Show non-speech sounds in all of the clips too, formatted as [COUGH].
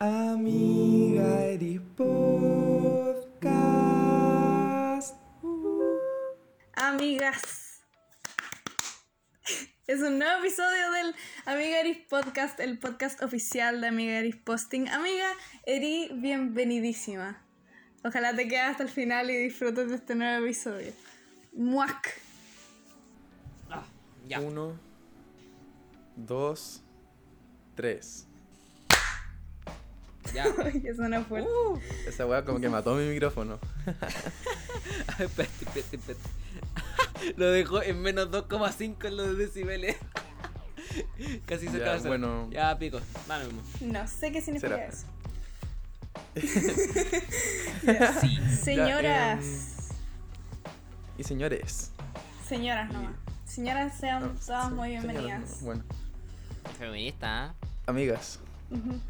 Amiga Eris Podcast. Amigas. Es un nuevo episodio del Amiga Eris Podcast, el podcast oficial de Amiga Eris Posting. Amiga Eri, bienvenidísima. Ojalá te quedes hasta el final y disfrutes de este nuevo episodio. Muac. Ah, ya. Uno, dos, tres. Ya. [LAUGHS] Ay, Eso no fue. Esa weá como que mató mi micrófono. [LAUGHS] espérate, espérate, espérate. [LAUGHS] Lo dejó en menos 2,5 en los decibeles. Casi se Ya, bueno. Ya, pico. Dale mismo. No sé qué significa Será. eso. Sí. Señoras. em, Y señores. Señoras nomás. Señoras, sean no, todas sí, muy bienvenidas. Bueno, Feminista, amigas.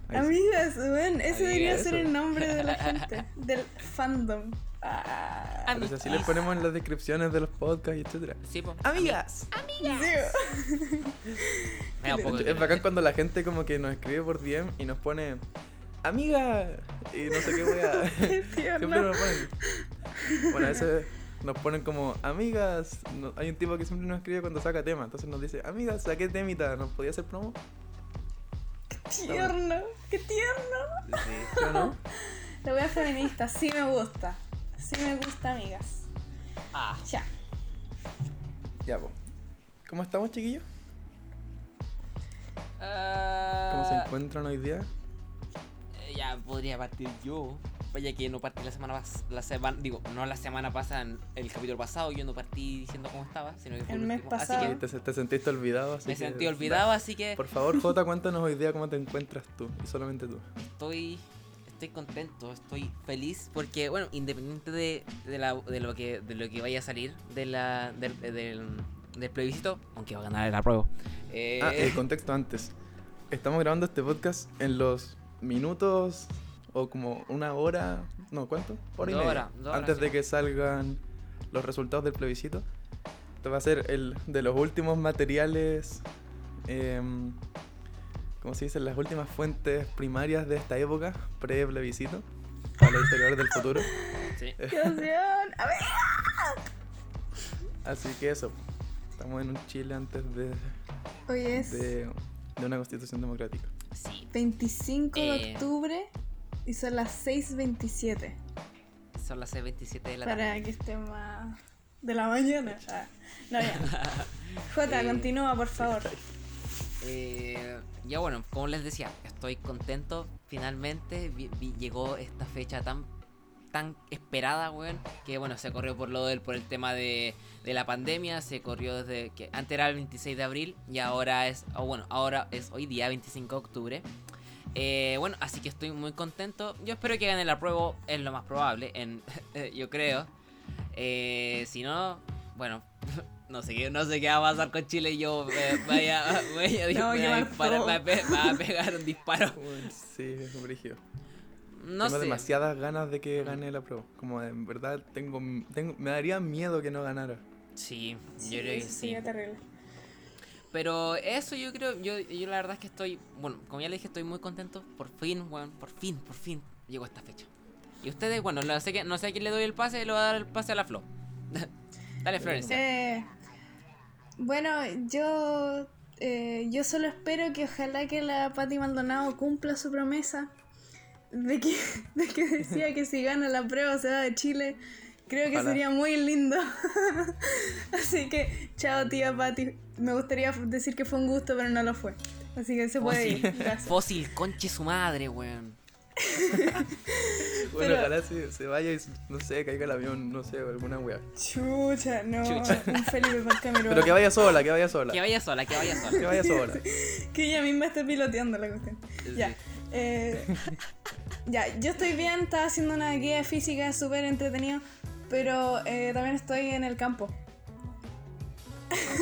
Amigas, bueno, ese debería Amigas. ser el nombre de la [LAUGHS] gente, del fandom. Ah, Pues así les ponemos en las descripciones de los podcasts y etcétera. Sí. Amigas. sí. [LAUGHS] Poco de Es bacán cuando la gente como que nos escribe por DM y nos pone amiga y no sé qué wea. [LAUGHS] Qué Siempre nos ponen. Bueno, a veces nos ponen como amigas. No- hay un tipo que siempre nos escribe cuando saca tema. Entonces nos dice, amigas, saqué temita, ¿nos podía hacer promo? Tierno, qué tierno. Sí. ¿Sí o no? La wea feminista, sí me gusta. Sí me gusta, amigas. Ah. Ya. Ya, pues. ¿Cómo estamos, chiquillos? Ah, ¿Cómo se encuentran hoy día? eh, Ya podría partir yo. Vaya que no partí la semana pasada. La semana, digo, no la semana pasada, en el capítulo pasado. Yo no partí diciendo cómo estaba, sino que fue El mes último. pasado. Así Sí, te, te sentiste olvidado, así que me que- sentí olvidado, así que Por favor, Jota, cuéntanos hoy día cómo te encuentras tú. Y solamente tú. estoy estoy contento, estoy feliz porque bueno, independiente de, de, la- de lo que de lo que vaya a salir de la del, del, del plebiscito, aunque va a ganar el apruebo. Eh, Ah, el contexto antes. Estamos grabando este podcast en los minutos o como una hora, no, ¿cuánto? Hora y media. horas, dos horas, antes sí. de que salgan los resultados del plebiscito. Esto va a ser el de los últimos materiales, em, ¿cómo se dice? Las últimas fuentes primarias de esta época, pre-plebiscito, para los historiadores del futuro. sí. [LAUGHS] A ver. Así que eso, estamos en un Chile antes de, Hoy es de, de una constitución democrática. Sí, 25 de Eh. octubre y son las 6.27. son las 6:27 de la tarde. Para que esté más de la mañana. Ah, no, ya. [LAUGHS] Jota, Eh, continúa, por favor. [LAUGHS] Eh, ya bueno, como les decía, estoy contento. Finalmente vi- vi- llegó esta fecha tan tan esperada, weón, que bueno, se corrió por lo del por el tema de, de la pandemia, se corrió desde que antes era el 26 de abril y ahora es, o bueno, ahora es hoy día 25 de octubre. Eh, bueno, así que estoy muy contento. Yo espero que gane la prueba, es lo más probable, en, [LAUGHS] yo creo. Eh, si no, bueno, [LAUGHS] no sé qué, no sé qué va a pasar con Chile. Yo eh, vaya, [LAUGHS] vaya, No, me va a disparar- todo. me va a pe- me va a pegar un disparo. Sí, es brígido. No tengo sé. demasiadas ganas de que gane la prueba. Como en verdad tengo, tengo me daría miedo que no ganara. Sí, Sí, yo creo que eso sí. Pero eso yo creo, yo, yo la verdad es que estoy, bueno, como ya le dije, estoy muy contento. Por fin, weón, por fin, por fin llegó esta fecha. Y ustedes, bueno, no sé, que, no sé a quién le doy el pase, le voy a dar el pase a la Flo. [LAUGHS] Dale, Florencia. Eh, bueno, yo eh, yo solo espero que ojalá que la Patti Maldonado cumpla su promesa de que, [LAUGHS] de que decía que si gana la prueba se va de Chile. Creo que sería muy lindo. [LAUGHS] Así que, chao tía Patti. Me gustaría decir que fue un gusto, pero no lo fue. Así que se puede ir. Fósil, Gracias. fósil, conche su madre, weón. [LAUGHS] Bueno, Pero- ojalá se, se vaya y no sé, caiga el avión, no sé, alguna wea. Chucha, no. Chucha. [LAUGHS] Un Felipe Palcamiruaga. Pero que vaya sola, que vaya sola. Que vaya sola, que vaya Que sola. vaya [LAUGHS] sola. Que ella misma esté piloteando la cuestión. Ya. Eh, ya, yo estoy bien, estaba haciendo una guía física súper entretenido, pero eh, también estoy en el campo.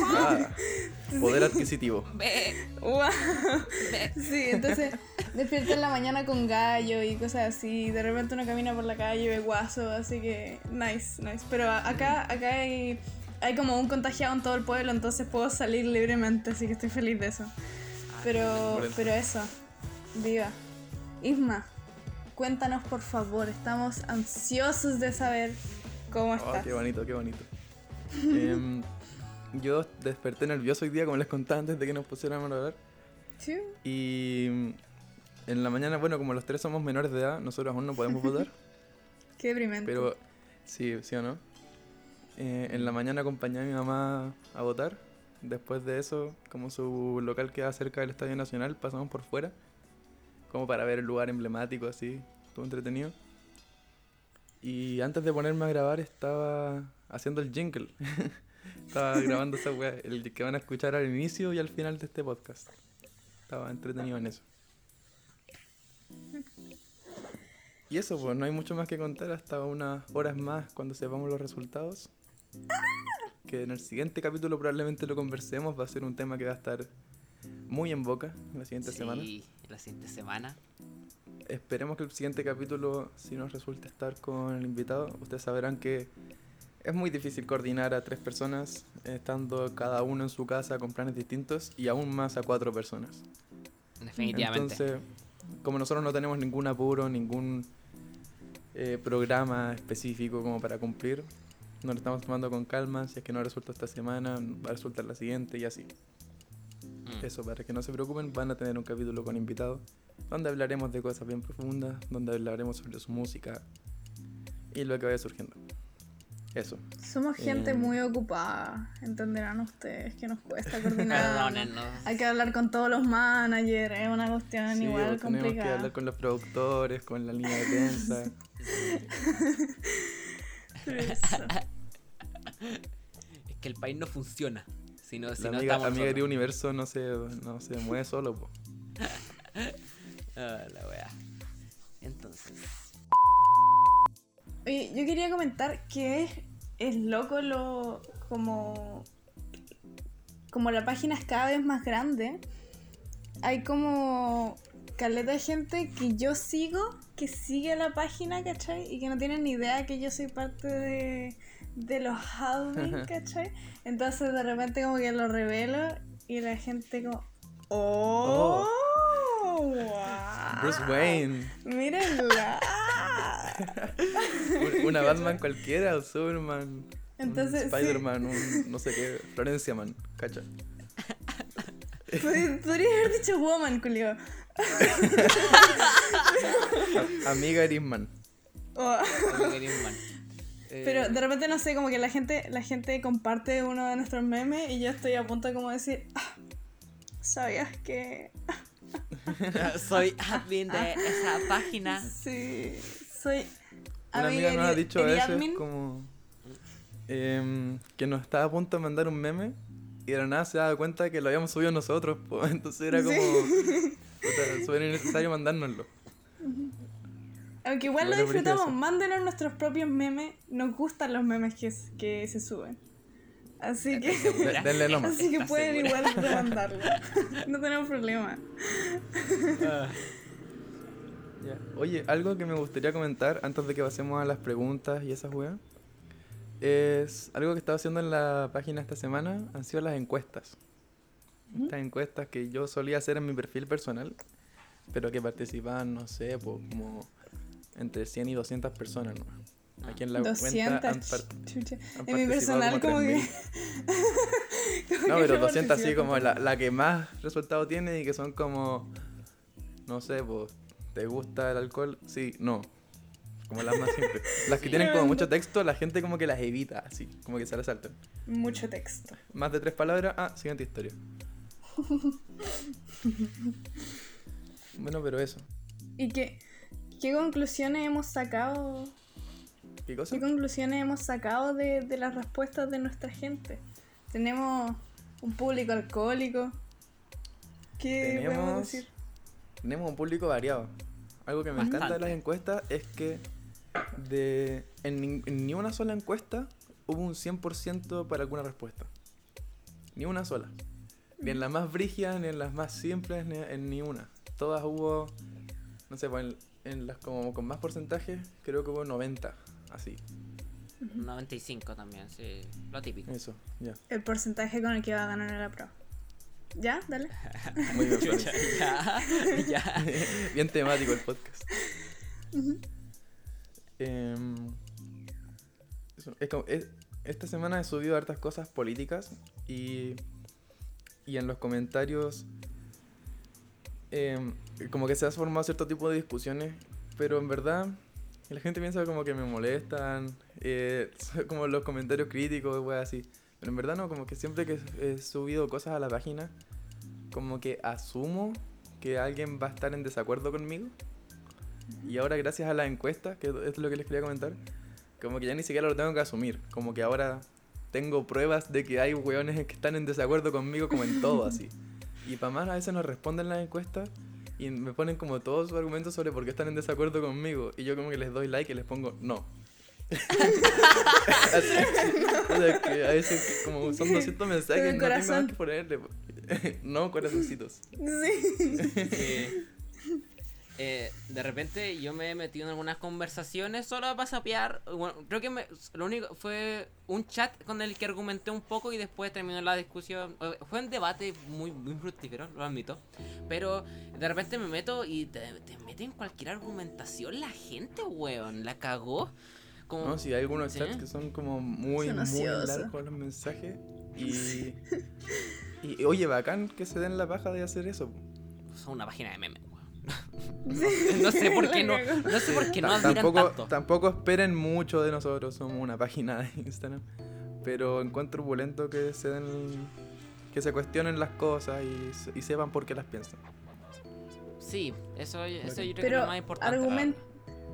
Ah, poder adquisitivo. [LAUGHS] Ve. Sí, entonces despierto en la mañana con gallo y cosas así. De repente uno camina por la calle y ve guaso, así que nice, nice. Pero acá, acá hay, hay como un contagiado en todo el pueblo, entonces puedo salir libremente, así que estoy feliz de eso. Pero, Por eso. pero eso, viva. Isma, cuéntanos por favor, estamos ansiosos de saber cómo Oh, estás. qué bonito, qué bonito. [LAUGHS] Em, yo desperté nervioso hoy día, como les contaba antes de que nos pusiéramos a hablar. Sí. Y en la mañana, bueno, como los tres somos menores de edad, nosotros aún no podemos [LAUGHS] votar. Qué deprimente. Pero, sí, sí o no. Eh, en la mañana acompañé a mi mamá a votar. Después de eso, como su local queda cerca del Estadio Nacional, pasamos por fuera. Como para ver el lugar emblemático, así. Estuvo entretenido. Y antes de ponerme a grabar, estaba haciendo el jingle. [LAUGHS] estaba grabando esa weá, el que van a escuchar al inicio y al final de este podcast. Estaba entretenido en eso. Y eso, pues no hay mucho más que contar hasta unas horas más cuando sepamos los resultados. Que en el siguiente capítulo probablemente lo conversemos. Va a ser un tema que va a estar muy en boca la siguiente semana. Sí, la siguiente semana. Esperemos que el siguiente capítulo, si nos resulta estar con el invitado, ustedes sabrán que es muy difícil coordinar a tres personas, estando cada uno en su casa con planes distintos y aún más a cuatro personas. Definitivamente. Entonces, como nosotros no tenemos ningún apuro, ningún eh, programa específico como para cumplir, nos lo estamos tomando con calma. Si es que no resulta esta semana, va a resultar la siguiente y así. Mm. Eso, para que no se preocupen, van a tener un capítulo con invitados donde hablaremos de cosas bien profundas, donde hablaremos sobre su música y lo que vaya surgiendo. Eso. Somos gente Eh. muy ocupada, entenderán ustedes que nos cuesta [LAUGHS] coordinar. Hay que hablar con todos los managers, es una cuestión Sí, igual pues, tenemos que complicada. hablar con los productores, con la línea de prensa. [LAUGHS] [LAUGHS] Es que el país no funciona. Si no, si la no amiga, amiga del universo no se, no se mueve solo. po. Ah, la wea. Entonces. Oye, yo quería comentar que es, es loco lo como como la página es cada vez más grande. Hay como caleta de gente que yo sigo, que sigue la página, ¿cachai? Y que no tienen ni idea que yo soy parte de, de los Halving, ¿cachai? Entonces de repente como que lo revelo y la gente como... ¡Oh! wow. Bruce Wayne, ¡Mírenla! Un- una Batman cualquiera, un Superman, Entonces, un sí. Spider-Man, un no sé qué, Florencia Man, cacha. Pod- Podría haber dicho woman, Julio. A- Amiga Erisman. Oh. Grimman. Eh, Pero de repente no sé, como que la gente, la gente comparte uno de nuestros memes y yo estoy a punto de como decir, "Ah, ¿sabías que [LAUGHS] Soy admin de esa página. sí, soy Una amiga nos ha dicho a veces eriadmin"? como em, que nos estaba a punto de mandar un meme y de la nada se daba cuenta que lo habíamos subido nosotros. po. [LAUGHS] Entonces era como puta, súper innecesario mandárnoslo. Aunque igual lo disfrutamos, mándenos nuestros propios memes, nos gustan los memes que, se suben. Así que, De- [LAUGHS] denle nomás. así que ¿Estás pueden segura? igual [LAUGHS] demandarlo. No tenemos problema. Ah, Ya. Oye, algo que me gustaría comentar antes de que pasemos a las preguntas y esas weas. Es algo que estaba haciendo en la página esta semana. Han sido las encuestas. Estas encuestas que yo solía hacer en mi perfil personal. Pero que participaban, no sé, po, como entre 100 y 200 personas. ¿no? Aquí en la 200, cuenta han, han En mi personal como que... 3.000. [LAUGHS] como No, que pero no 200 así como la, la que más resultado tiene y que son como, no sé, pues, ¿te gusta el alcohol? Sí, no. Como las más simples. [LAUGHS] Las que Sí, tienen como mucho texto, la gente como que las evita, así, como que se las saltan. Mucho texto. Más de tres palabras, ah, siguiente historia. [LAUGHS] bueno, pero eso. ¿Y qué, qué conclusiones hemos sacado? ¿Qué cosa? ¿Qué conclusiones hemos sacado de, de las respuestas de nuestra gente? Tenemos un público alcohólico. ¿Qué podemos Tenemos- decir? Tenemos un público variado. Algo que me encanta de las encuestas es que de en, en ni una sola encuesta hubo un 100% para alguna respuesta. Ni una sola. Ni en las más brígidas, ni en las más simples, ni en ni una. Todas hubo, no sé, pues en, en las como con más porcentaje, creo que hubo 90, así. 95 también, sí. Lo típico. Eso, ya. El porcentaje con el que va a ganar la prueba. ¿Ya? Dale. [LAUGHS] Muy bien, Chucha, ya, [LAUGHS] ya. [LAUGHS] Bien temático el podcast. Em, eso, es como- es- esta semana he subido hartas cosas políticas y, y en los comentarios em, como que se ha formado cierto tipo de discusiones, pero en verdad la gente piensa como que me molestan, eh, como los comentarios críticos, wey, así. Pero en verdad no, como que siempre que he subido cosas a la página, como que asumo que alguien va a estar en desacuerdo conmigo. Y ahora gracias a la encuesta, que es lo que les quería comentar, como que ya ni siquiera lo tengo que asumir. Como que ahora tengo pruebas de que hay weones que están en desacuerdo conmigo como en todo así. Y para más a veces nos responden las encuestas y me ponen como todos sus argumentos sobre por qué están en desacuerdo conmigo. Y yo como que les doy like y les pongo no. Así. [LAUGHS] O sea, que a veces como son 200 mensajes no tengo más corazón. que ponerle. [LAUGHS] no, corazoncitos. Sí. [LAUGHS] Eh, eh, de repente yo me he metido en algunas conversaciones solo para sapear. Bueno, creo que me- lo único fue un chat con el que argumenté un poco y después terminó la discusión. Eh, Fue un debate muy, muy fructífero, lo admito. Pero de repente me meto y te, te meten cualquier argumentación la gente, weón. La cagó. Como, No, sí, hay algunos ¿Sí? chats que son como muy, Son muy largos los mensajes. Y, [LAUGHS] y oye, bacán que se den la paja de hacer eso. Son una página de memes, weón. [LAUGHS] No, no sé por qué no. No sé por qué no tampoco, tanto. tampoco esperen mucho de nosotros, somos una página de Instagram. Pero encuentro opulento que se den, que se cuestionen las cosas y, se- y sepan por qué las piensan. Sí, eso, eso yo creo que es lo más importante.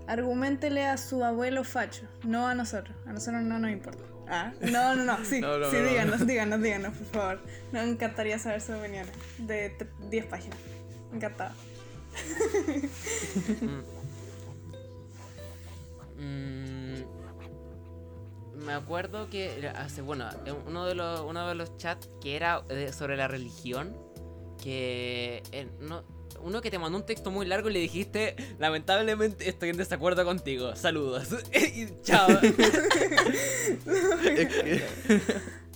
Argumentele a su abuelo facho, no a nosotros. A nosotros no nos importa. Ah, no, no, no, sí, [LAUGHS] No, no, sí, no, no. díganos, díganos, díganos, por favor. Nos encantaría saber sus opiniones de tr- 10 páginas. Encantado. [LAUGHS] Mm, me acuerdo que hace bueno en uno de los uno de los chats que era eh, sobre la religión que eh, no uno que te mandó un texto muy largo y le dijiste lamentablemente estoy en desacuerdo contigo saludos [LAUGHS] y chao es [LAUGHS] que.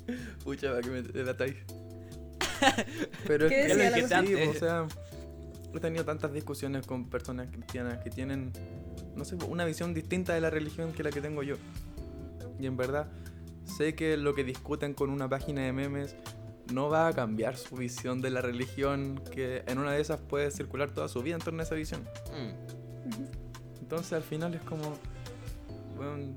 [LAUGHS] Pucha, va que me delatáis. Pero es ¿Qué que la sí, o sea, he tenido tantas discusiones con personas cristianas que tienen, no sé, una visión distinta de la religión que la que tengo yo. Y en verdad, sé que lo que discuten con una página de memes no va a cambiar su visión de la religión, que en una de esas puede circular toda su vida en torno a esa visión. Mm, Entonces al final es como, bueno,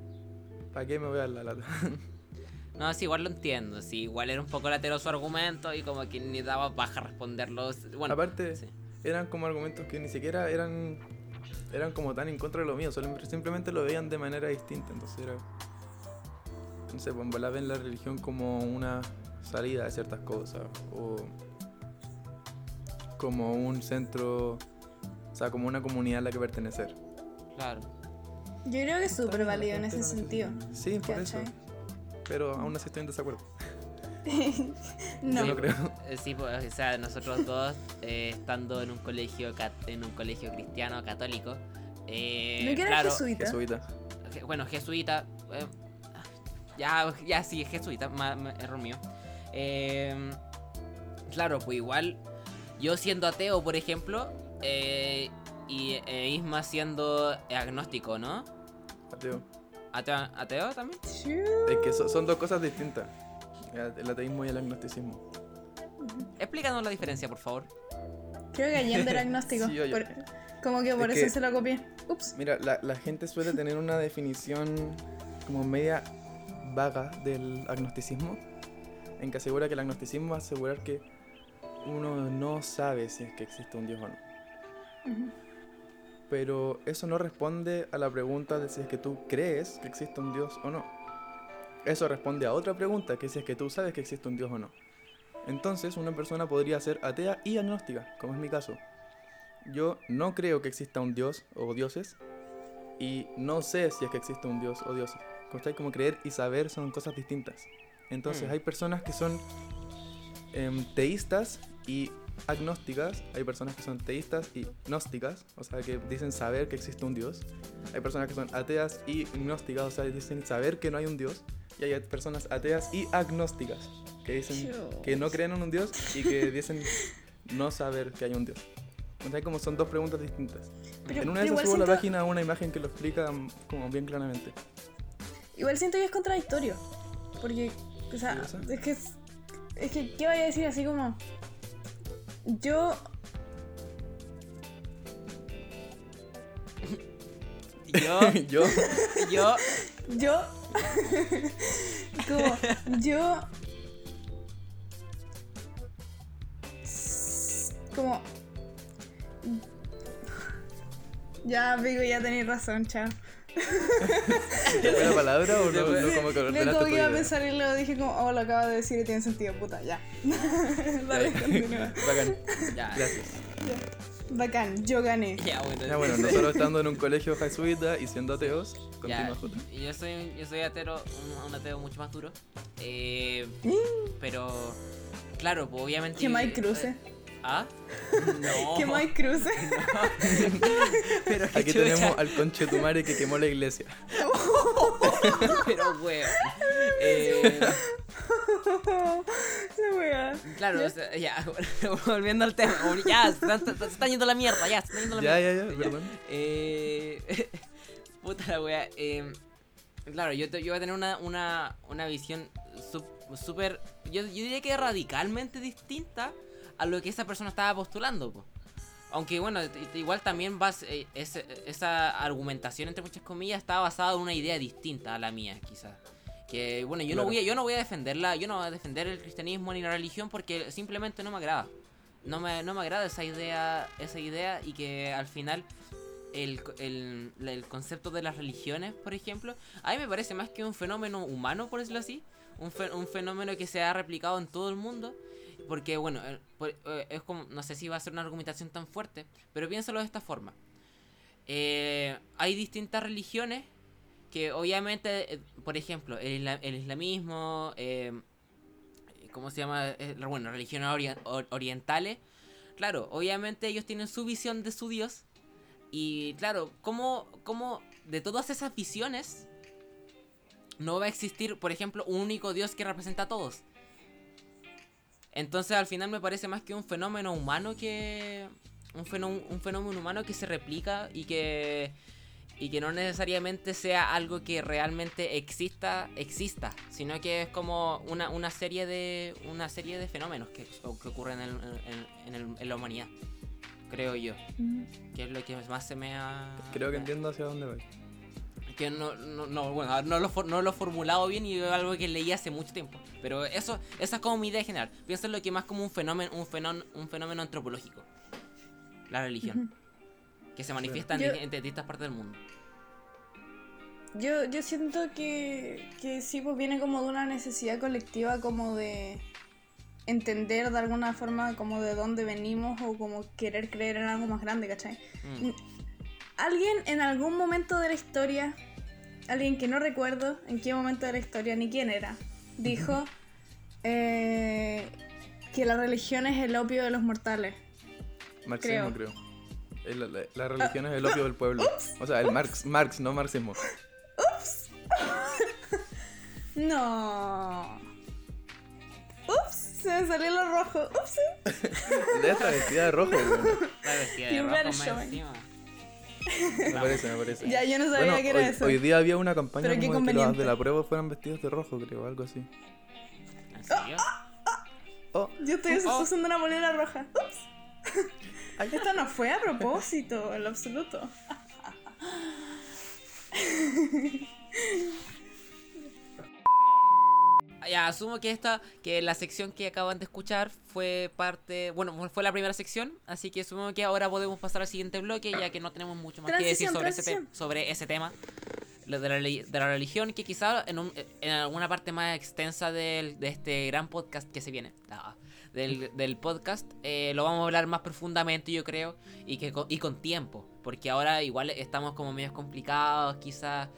¿para qué me voy a dar la lata? [LAUGHS] no sí igual lo entiendo sí igual era un poco latero su argumento y como que ni daba baja responderlos bueno Aparte, sí. eran como argumentos que ni siquiera eran eran como tan en contra de lo mío, solo- simplemente lo veían de manera distinta, entonces era no sé, pues en verdad ven la religión como una salida de ciertas cosas o como un centro, o sea, como una comunidad a la que pertenecer. claro Yo creo que es súper válido en ese sentido. Sí, por eso. Pero aún así estoy en desacuerdo. [LAUGHS] No. Yo no creo. Eh, Sí, pues, o sea, nosotros dos eh, estando en un colegio cat- en un colegio cristiano católico. Eh, ¿No que era claro, jesuita? Jesuita. je- bueno, jesuita. eh, ya, ya sí, jesuita, ma- ma- error mío. Eh, claro, pues igual yo siendo ateo, por ejemplo, eh, y eh, Isma siendo agnóstico, ¿no? Ateo. ¿Ateo, ateo también? Es que so- son dos cosas distintas. El ateísmo y el agnosticismo. Explícanos la diferencia, por favor. Creo que Allende era [LAUGHS] agnóstico. Sí, por- como que por Es eso que- se lo copié. Ups. Mira, la, la gente suele tener una definición como media vaga del agnosticismo, en que asegura que el agnosticismo es asegurar que uno no sabe si es que existe un Dios o no. Pero eso no responde a la pregunta de si es que tú crees que existe un Dios o no. Eso responde a otra pregunta, que si es que tú sabes que existe un Dios o no. Entonces, una persona podría ser atea y agnóstica, como es mi caso. Yo no creo que exista un Dios o dioses, y no sé si es que existe un Dios o dioses. Como creer y saber son cosas distintas. Entonces, Mm. hay personas que son em, teístas y agnósticas, hay personas que son teístas y gnósticas, o sea, que dicen saber que existe un Dios. Hay personas que son ateas y gnósticas, o sea, dicen saber que no hay un Dios. Y hay personas ateas y agnósticas, que dicen Chus. que no creen en un Dios y que dicen no saber que hay un Dios. O sea, como son dos preguntas distintas. Pero- en una de esas subo a la página una imagen que lo explica como bien claramente. Igual siento que es contradictorio. Porque, o sea, es que. Es, es que, ¿qué voy a decir así como.? Yo. Yo, [LAUGHS] Yo, yo, Yo. como. Yo. Como. Ya, amigo, ya tenéis razón, chao. [LAUGHS] ¿fue la palabra o no, no como que No ordenaste como tu que iba a pensar y luego dije como, oh, lo acabo de decir y tiene sentido, puta, ya. [LAUGHS] Dale, continúa. [LAUGHS] Bacán. ya, Gracias. Bacán, yo gané. ya, bueno, Ya bueno, nosotros estando en un colegio jesuita y siendo ateos, continúa Jota. yo soy, yo soy atero, un, un ateo mucho más duro. Eh, pero, claro, pues obviamente. Que Mike cruce. ¿Ah? No. Que Mike cruce. [LAUGHS] Pero qué Aquí chucha. tenemos al conchetumare que quemó la iglesia. [LAUGHS] Pero, weón. Eh, La wea. claro, o sea, ya, [LAUGHS] volviendo al tema. Ya, se están, se están yendo a la mierda, ya, se están yendo a la Ya, mierda. ya, ya, perdón. Eh, puta la wea. eh, claro, yo, te- yo voy a tener una, una, una visión súper. Yo, yo diría que radicalmente distinta a lo que esa persona estaba postulando. po. Aunque bueno, igual también vas, eh, esa argumentación, entre muchas comillas, está basada en una idea distinta a la mía, quizás. Que bueno, yo, no voy a, yo no voy a defenderla, yo no voy a defender el cristianismo ni la religión porque simplemente no me agrada. No me, no me agrada esa idea, esa idea y que al final el, el, el concepto de las religiones, por ejemplo, a mí me parece más que un fenómeno humano, por decirlo así, un, fe- un fenómeno que se ha replicado en todo el mundo, porque bueno, eh, eh, es como, no sé si va a ser una argumentación tan fuerte, pero piénsalo de esta forma. Eh, hay distintas religiones que obviamente, por ejemplo, el, isla- el islamismo, ¿cómo se llama? Bueno, religiones orien- or- orientales, claro, obviamente ellos tienen su visión de su Dios. Y claro, ¿cómo, cómo de todas esas visiones no va a existir, por ejemplo, un único Dios que representa a todos? Entonces al final me parece más que un fenómeno humano que... Un fenómeno, un fenómeno humano que se replica y que... Y que no necesariamente sea algo que realmente exista, exista, sino que es como una, una serie de una serie de fenómenos que, que ocurren en, en- en el- en la humanidad, creo yo, que es lo que más se me ha... Creo que entiendo hacia dónde voy. Que no, no, no, bueno, no lo, no lo he formulado bien y es algo que leí hace mucho tiempo. Pero eso, esa es como mi idea general. Pienso en lo que más como un fenómeno, un fenómeno, un fenómeno antropológico. La religión. Que se manifiesta en, Yo- di- en distintas partes del mundo. Yo, yo siento que, que sí, pues viene como de una necesidad colectiva como de entender de alguna forma como de dónde venimos o como querer creer en algo más grande, ¿cachai? Mm. Alguien en algún momento de la historia, alguien que no recuerdo en qué momento de la historia ni quién era, dijo eh, que la religión es el opio de los mortales. Marxismo, Creo. creo. El- la, la religión es el opio del pueblo. O sea, el Marx, Marx, no marxismo. [LAUGHS] No. Ups, se me salió lo rojo. Ups. [LAUGHS] Ella está vestida de rojo, weón. La vestida de rojo más encima. Me parece, me parece. Ya, yo no sabía Bueno, que era hoy, eso. hoy día había una campaña Pero qué como de que los de la prueba fueran vestidos de rojo, creo, algo así. ¿En serio? Oh, Yo estoy Oh. usando una bolera roja. Ups. [LAUGHS] Esto no fue a propósito, en lo absoluto. [LAUGHS] Ya, asumo que esta, que la sección que acaban de escuchar fue parte, bueno, fue la primera sección, así que asumo que ahora podemos pasar al siguiente bloque, ya que no tenemos mucho más que decir Transición, sobre ese, transición. sobre ese tema, de la, de la religión, que quizá en, un- en alguna parte más extensa del- de este gran podcast que se viene, ah, del, del podcast, eh, lo vamos a hablar más profundamente, yo creo, y, que y con tiempo, porque ahora igual estamos como medio complicados, quizás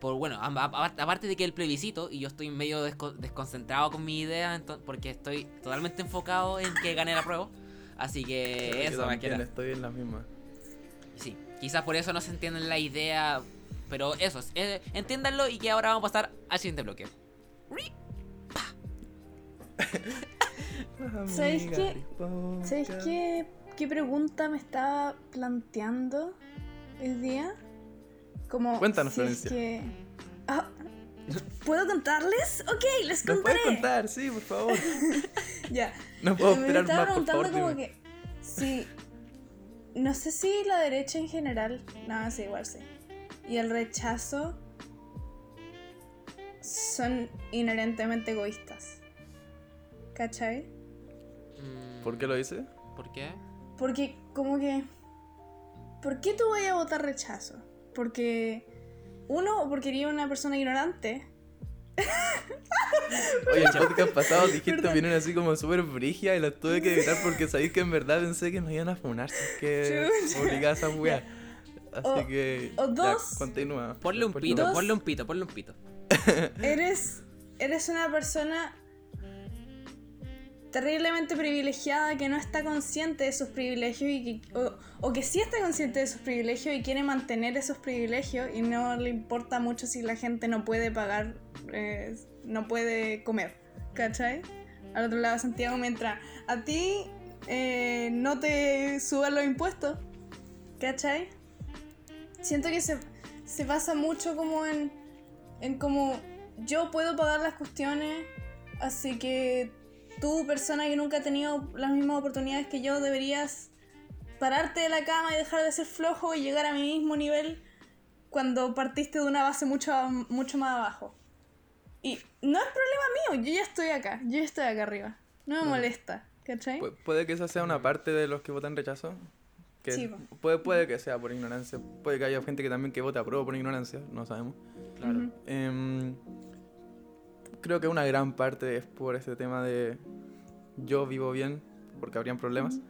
por bueno, aparte de que el plebiscito, y yo estoy medio desco- desconcentrado con mi idea, porque estoy totalmente enfocado en que gane la prueba. Así que yo eso, que también estoy en la misma. Sí, quizás por eso no se entiende la idea, pero eso, eh, entiéndanlo y que ahora vamos a pasar al siguiente bloque. [LAUGHS] ¿Sabéis qué? ¿Sabéis qué, qué pregunta me estaba planteando el día? Como Cuéntanos, si es Florencia. que... Ah, ¿Puedo contarles? Ok, les ¿Nos contaré. puedes contar? Sí, por favor. [LAUGHS] Ya. No puedo me esperar estaba más, por preguntando favor. como dime. que si no sé si la derecha en general, nada, sí, igual sí. Y el rechazo son inherentemente egoístas. ¿Cachai? Mm, ¿Por qué lo hice? ¿Por qué? Porque como que ¿Por qué tú vas a votar rechazo? Porque uno, porque eres una persona ignorante. [LAUGHS] Oye, el podcast pasado dijiste opiniones así como súper brigia y las tuve que evitar [LAUGHS] porque sabéis que en verdad pensé que nos iban a funar si es que publicaba esa weá. Así O- que. o ya, dos. continúa. Ponle un pito, ponle un pito, ponle un pito. [LAUGHS] Eres eres una persona terriblemente privilegiada que no está consciente de sus privilegios y que, o, que sí está consciente de sus privilegios y quiere mantener esos privilegios y no le importa mucho si la gente no puede pagar, eh, no puede comer, ¿cachai? Al otro lado Santiago, mientras a ti eh, no te suban los impuestos, ¿cachai? Siento que se, se basa mucho como en, en como yo puedo pagar las cuestiones, así que tú, persona que nunca ha tenido las mismas oportunidades que yo, deberías pararte de la cama y dejar de ser flojo y llegar a mi mismo nivel cuando partiste de una base mucho, mucho más abajo. Y no es problema mío, yo ya estoy acá, yo ya estoy acá arriba. No me molesta, ¿cachai? Pu- puede que esa sea una parte de los que votan rechazo. Que Sí, puede, puede que sea por ignorancia. Puede que haya gente que también que vote apruebo por ignorancia. No sabemos. Claro. Creo que una gran parte es por ese tema de yo vivo bien porque habrían problemas.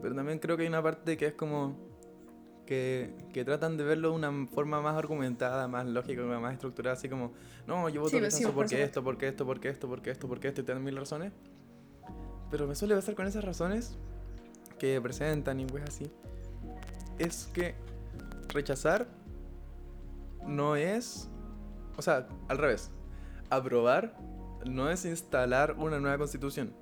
Pero también creo que hay una parte que es como que, que tratan de verlo de una forma más argumentada, más lógica, más estructurada, así como, no, yo voto Sí, pues, sí, rechazo por porque supuesto. esto, porque esto, porque esto, porque esto, porque esto, y te dan mil razones. Pero me suele pasar con esas razones que presentan y pues así, es que rechazar no es, o sea, al revés, aprobar no es instalar una nueva constitución,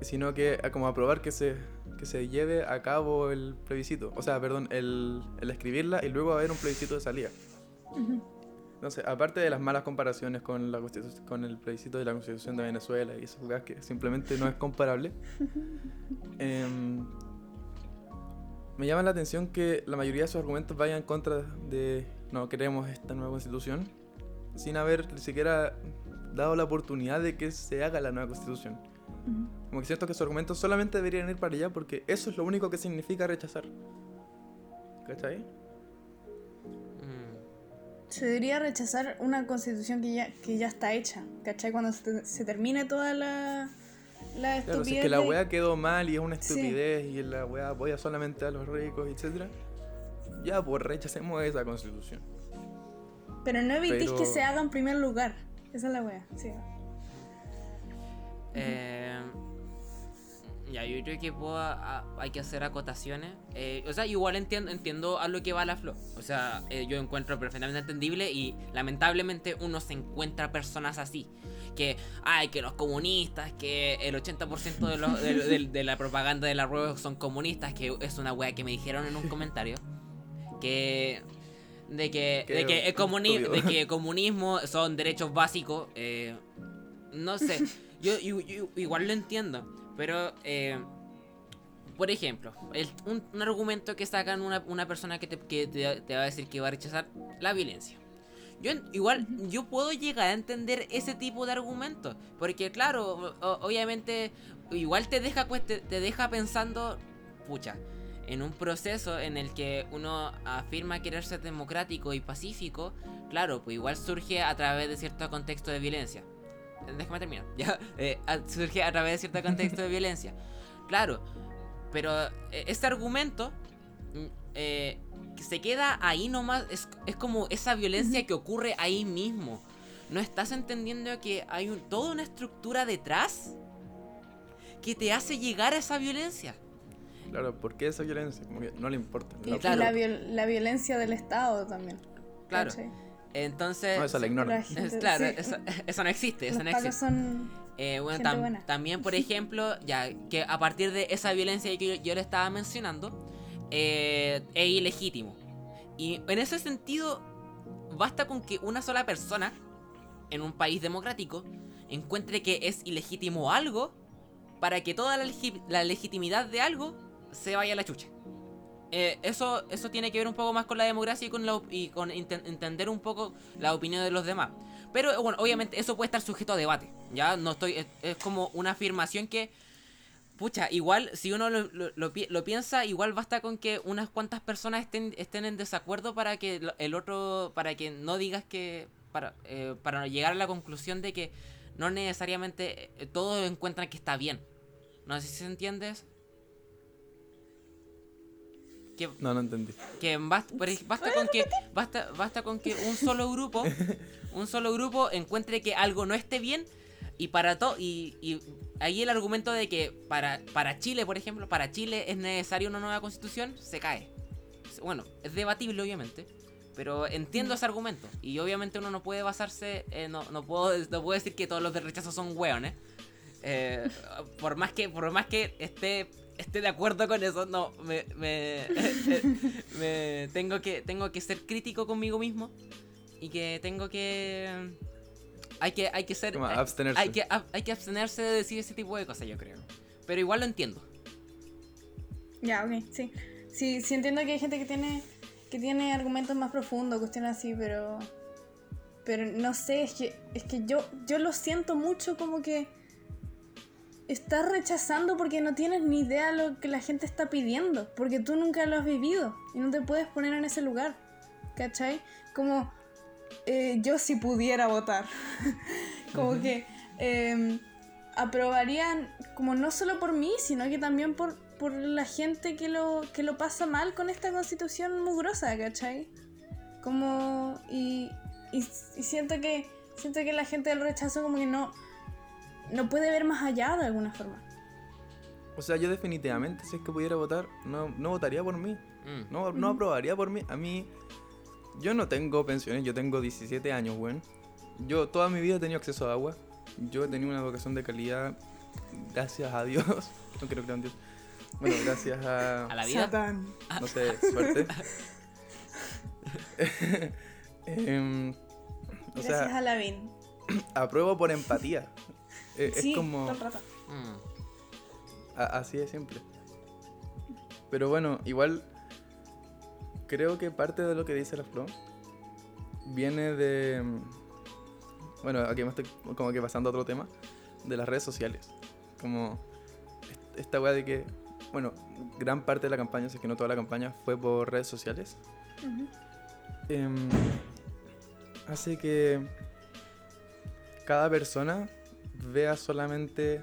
sino que a como aprobar que se, que se lleve a cabo el plebiscito, o sea, perdón, el, el escribirla y luego haber un plebiscito de salida. Entonces, aparte de las malas comparaciones con, la con el plebiscito de la constitución de Venezuela y esas cosas que simplemente no es comparable, em, me llama la atención que la mayoría de sus argumentos vayan en contra de no queremos esta nueva constitución, sin haber ni siquiera dado la oportunidad de que se haga la nueva constitución. Ujú. Como que siento que sus argumentos solamente deberían ir para allá porque eso es lo único que significa rechazar. ¿Cachai? Mm, Se debería rechazar una constitución que ya, que ya está hecha, ¿cachai? Cuando se, se termine toda la, la Claro, si estupidez es que la weá quedó mal y es una Sí. estupidez y la weá apoya solamente a los ricos, etc. Ya, pues rechacemos esa constitución. Pero no evitís Pero- que se haga en primer lugar. Esa es la wea, sí. Eh, ya, yo creo que puedo- a- hay que hacer acotaciones. Eh, o sea, igual entiendo, entiendo a lo que va la flor. O sea, eh, yo encuentro perfectamente entendible y lamentablemente uno se encuentra personas así. Que, ay, que los comunistas, que el 80% de, los- de, de- de la propaganda de la rueda son comunistas, que es una wea que me dijeron en un comentario. Que... De que, de que, el comuni- de que comunismo son derechos básicos. eh, no sé, [LAUGHS] yo, yo- yo igual lo entiendo, pero eh, por ejemplo, el- un, un argumento que sacan una, una persona que, te, que te- te va a decir que va a rechazar la violencia. Yo igual yo puedo llegar a entender ese tipo de argumentos, porque claro, o- obviamente igual te deja cuest- te, te deja pensando, pucha, en un proceso en el que uno afirma querer ser democrático y pacífico, claro, pues igual surge a través de cierto contexto de violencia. Déjame terminar. [LAUGHS] Ya, eh, a- surge a través de cierto contexto de violencia. Claro, pero eh, este argumento mm, eh, se queda ahí nomás. Es, es como esa violencia que ocurre ahí mismo. ¿No estás entendiendo que hay un- toda una estructura detrás que te hace llegar a esa violencia? Claro, ¿por qué esa violencia? Como que no le importa. Y, claro. la, viol- la violencia del Estado también. Claro. ¿cachai? Entonces. no, esa la ignoran. [LAUGHS] claro, sí, eso, eso no existe, eso los no existe. son Eh, bueno, tam- buena. también, por [LAUGHS] ejemplo, ya que a partir de esa violencia que yo, yo le estaba mencionando, eh, es ilegítimo. Y en ese sentido, basta con que una sola persona en un país democrático encuentre que es ilegítimo algo para que toda la, legi- la legitimidad de algo se vaya la chucha. Eh, eso, eso tiene que ver un poco más con la democracia y con, entender un poco la opinión de los demás. Pero eh, bueno, obviamente eso puede estar sujeto a debate. Ya no estoy. Es, como una afirmación que. Pucha, igual, si uno lo, lo- lo pi- lo piensa, igual basta con que unas cuantas personas estén, estén en desacuerdo para que el otro. para que no digas que. para, eh, para llegar a la conclusión de que no necesariamente todos encuentran que está bien. No sé si se entiende. Que, No, no entendí. que basta con que basta, basta con que un solo grupo [LAUGHS] un solo grupo encuentre que algo no esté bien y para todo y, y ahí el argumento de que para para Chile por ejemplo para Chile es necesaria una nueva constitución se cae bueno es debatible obviamente pero entiendo ese argumento y obviamente uno no puede basarse eh, no, no puedo no puedo decir que todos los de rechazo son hueones eh, por más que por más que esté esté de acuerdo con eso no me, me, [LAUGHS] me tengo que tengo que ser crítico conmigo mismo y que tengo que hay que hay que ser Como hay, abstenerse. hay que ab- hay que abstenerse de decir ese tipo de cosas yo creo pero igual lo entiendo Ya, ok, sí. Sí, sí entiendo que hay gente que tiene que tiene argumentos más profundos, cuestiones así, pero pero no sé, es que es que yo yo lo siento mucho como que estás rechazando porque no tienes ni idea lo que la gente está pidiendo, porque tú nunca lo has vivido y no te puedes poner en ese lugar. ¿Cachai? Como eh, yo si pudiera votar. [LAUGHS] como que eh, aprobarían, como no solo por mí, sino que también por, por la gente que lo, que lo pasa mal con esta constitución mugrosa, ¿cachai? Como, y, y, y siento que siento que la gente del rechazo como que no, no puede ver más allá de alguna forma. O sea, yo definitivamente, si es que pudiera votar, no, no votaría por mí. Mm. No, no aprobaría por mí. A mí, yo no tengo pensiones, yo tengo 17 años, weón. Yo toda mi vida he tenido acceso a agua. Yo he tenido una educación de calidad, gracias a Dios. [LAUGHS] No quiero creer en Dios. Bueno, gracias a... a la vida Satán. no sé, suerte. [LAUGHS] [LAUGHS] Em, o Gracias sea, a Lavín. apruebo por empatía. Eh, Sí, es como... todo el rato. Mm. Así de simple. Pero bueno, igual creo que parte de lo que dice la Flo viene de... Bueno, aquí me estoy como que pasando a otro tema, de las redes sociales. Como est- esta weá de que, bueno, gran parte de la campaña, si es que no toda la campaña, fue por redes sociales. Hace que cada persona vea solamente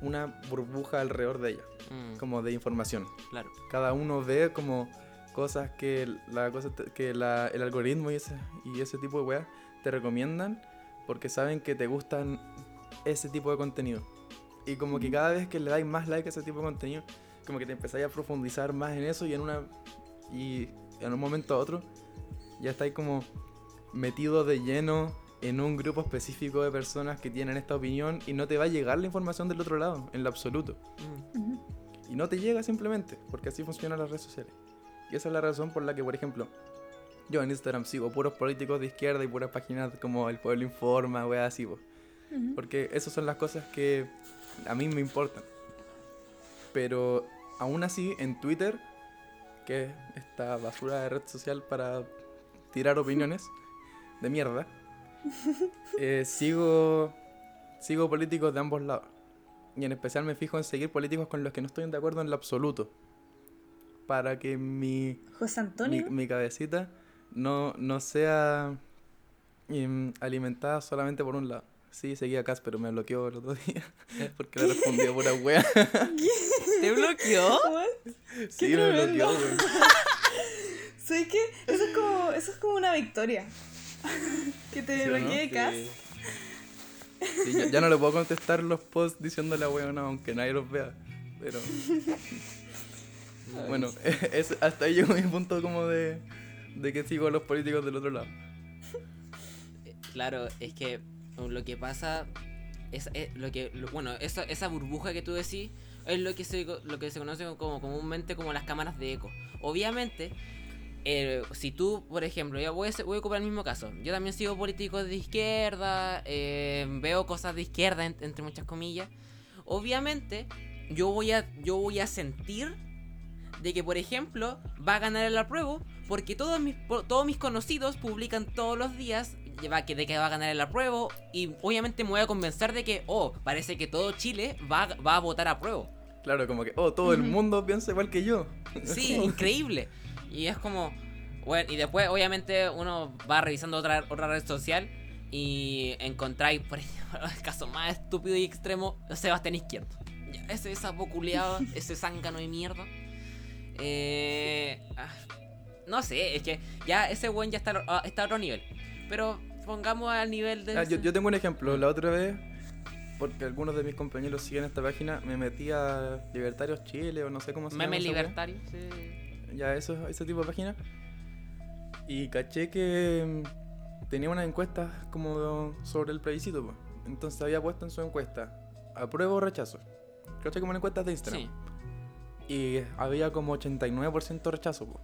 una burbuja alrededor de ella, Mm, como de información. claro Cada uno ve como cosas que la cosa que la- el algoritmo y ese, y ese tipo de weas te recomiendan porque saben que te gustan ese tipo de contenido. Y como que cada vez que le dais más like a ese tipo de contenido, como que te empezáis a profundizar más en eso y en una y en un momento a otro ya estáis como metido de lleno en un grupo específico de personas que tienen esta opinión y no te va a llegar la información del otro lado, en lo absoluto. Mm. Y no te llega simplemente, porque así funcionan las redes sociales. Y esa es la razón por la que, por ejemplo, yo en Instagram sigo puros políticos de izquierda y puras páginas como El Pueblo Informa, weá así, po. Ujú. Porque esas son las cosas que a mí me importan. Pero aún así, en Twitter, que es esta basura de red social para tirar opiniones [LAUGHS] de mierda, [LAUGHS] eh, sigo, sigo políticos de ambos lados. Y en especial me fijo en seguir políticos con los que no estoy de acuerdo en lo absoluto. Para que mi, José mi, Antonio. mi cabecita no, no sea em, alimentada solamente por un lado. Sí, seguía a Cas, pero me bloqueó el otro [LAUGHS] día. Porque le respondió pura wea. ¿Te bloqueó? What? Sí, me tremendo. bloqueó. ¿Sabes [LAUGHS] qué? Eso es como, eso es como una victoria. [LAUGHS] que te ¿Sí no? Cas. Sí. Sí, ya, ya no le puedo contestar los posts diciéndole a weón, aunque nadie los vea. Pero [LAUGHS] bueno, [LAUGHS] es, hasta ahí llegó mi punto como de, de que sigo a los políticos del otro lado. Claro, es que lo que pasa es, es lo que, lo- bueno, esa, esa burbuja que tú decís es lo que se, lo que se conoce como comúnmente como las cámaras de eco. Obviamente, eh, si tú, por ejemplo, ya voy a, voy a ocupar el mismo caso. Yo también sigo políticos de izquierda, eh, veo cosas de izquierda, en- entre muchas comillas. Obviamente, yo voy a, yo voy a sentir de que, por ejemplo, va a ganar el apruebo porque todos mis, todos mis conocidos publican todos los días que, de que va a ganar el apruebo y obviamente me voy a convencer de que, oh, parece que todo Chile va, a- va a votar apruebo. Claro, como que, oh, todo el mundo piensa igual que yo. Sí, [LAUGHS] increíble. Y es como, bueno, y después obviamente uno va revisando otra, otra red social y encontráis, por ejemplo, [LAUGHS] el caso más estúpido y extremo, Sebastián Izquierdo. Ya, Ese sapo culeado, [LAUGHS] ese zángano de mierda. Eh, ah, no sé, es que ya ese buen ya está, a- ah, está a otro nivel. Pero pongamos al nivel de... Ah, yo, yo tengo un ejemplo. La otra vez, porque algunos de mis compañeros siguen esta página, me metí a Libertarios Chile o no sé cómo se Meme llama. wea. libertario. sí. Ya, eso, ese tipo de página. Y caché que mm, tenía unas encuestas como sobre el plebiscito. po. Entonces había puesto en su encuesta, apruebo o rechazo. Caché como en encuestas de Instagram. Sí. Y había como 89% rechazo.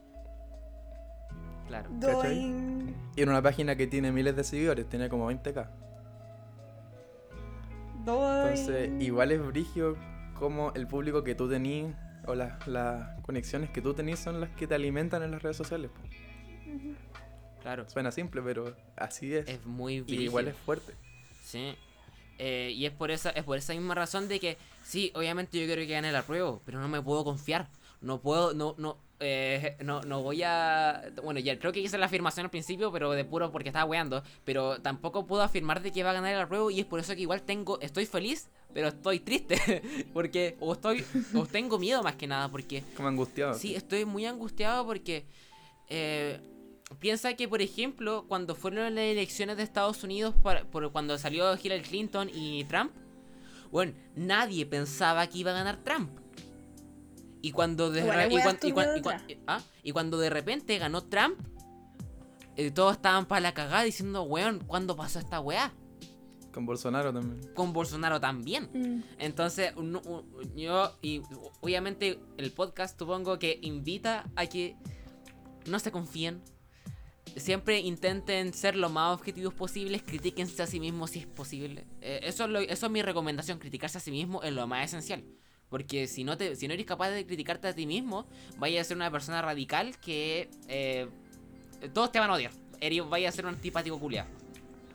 Claro. Y en una página que tiene miles de seguidores, tiene como 20k. Doing. Entonces, igual es brigio como el público que tú tenís o las, las conexiones que tú tenís son las que te alimentan en las redes sociales. po. Claro. Suena simple, pero así es. Es muy y igual es fuerte. Sí. Eh, y es por esa es por esa misma razón de que sí, obviamente yo quiero que gane la prueba, pero no me puedo confiar. No puedo, no, no, eh, no, no voy a. Bueno, ya creo que hice la afirmación al principio, pero de puro porque estaba weando. Pero tampoco puedo afirmar de que va a ganar la prueba y es por eso que igual tengo, estoy feliz, pero estoy triste. [LAUGHS] porque, o estoy, o tengo miedo más que nada, porque Como angustiado. Sí, estoy muy angustiado porque eh, piensa que, por ejemplo, cuando fueron las elecciones de Estados Unidos, para- por, cuando salió Hillary Clinton y Trump, bueno, nadie pensaba que iba a ganar Trump. Y cuando de, y, cuan- y cuan- y ah, y cuando de repente ganó Trump, eh, todos estaban para la cagada diciendo, weón, ¿cuándo pasó esta weá? Con Bolsonaro también. Con Bolsonaro también. Mm. Entonces, yo, y obviamente el podcast supongo que invita a que no se confíen. Siempre intenten ser lo más objetivos posibles, critíquense a sí mismos si es posible. Eh, eso, es lo- eso es mi recomendación, criticarse a sí mismo es lo más esencial. Porque si no, te, si no eres capaz de criticarte a ti mismo, vaya a ser una persona radical que eh, todos te van a odiar. Eres- Vaya a ser un antipático culiado.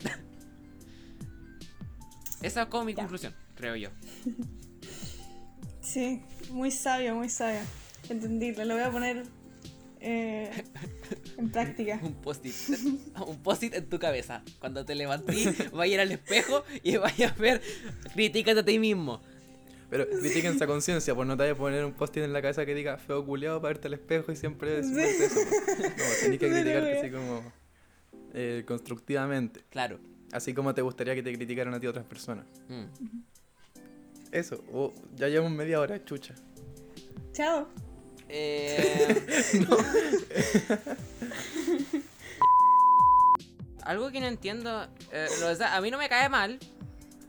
[LAUGHS] Esa es como mi Ya. conclusión, creo yo. Sí, muy sabio, muy sabio. Entendible, lo voy a poner eh, en práctica. [LAUGHS] Un post-it. Un post-it en tu cabeza. Cuando te levantís, [LAUGHS] vaya a ir al espejo y vaya a ver, critícate a ti mismo. Pero critíquense a conciencia, pues no te vayas a poner un post-it en la cabeza que diga feo culiado para verte al espejo y siempre decirte eso. pues. No, tenés que criticarte sí. así como eh, constructivamente. Claro. Así como te gustaría que te criticaran a ti otras personas. Mm. Eso, oh, ya llevamos media hora, chucha. Chao. Eh, [LAUGHS] [LAUGHS] Algo que no entiendo. eh, lo- o sea, a mí no me cae mal.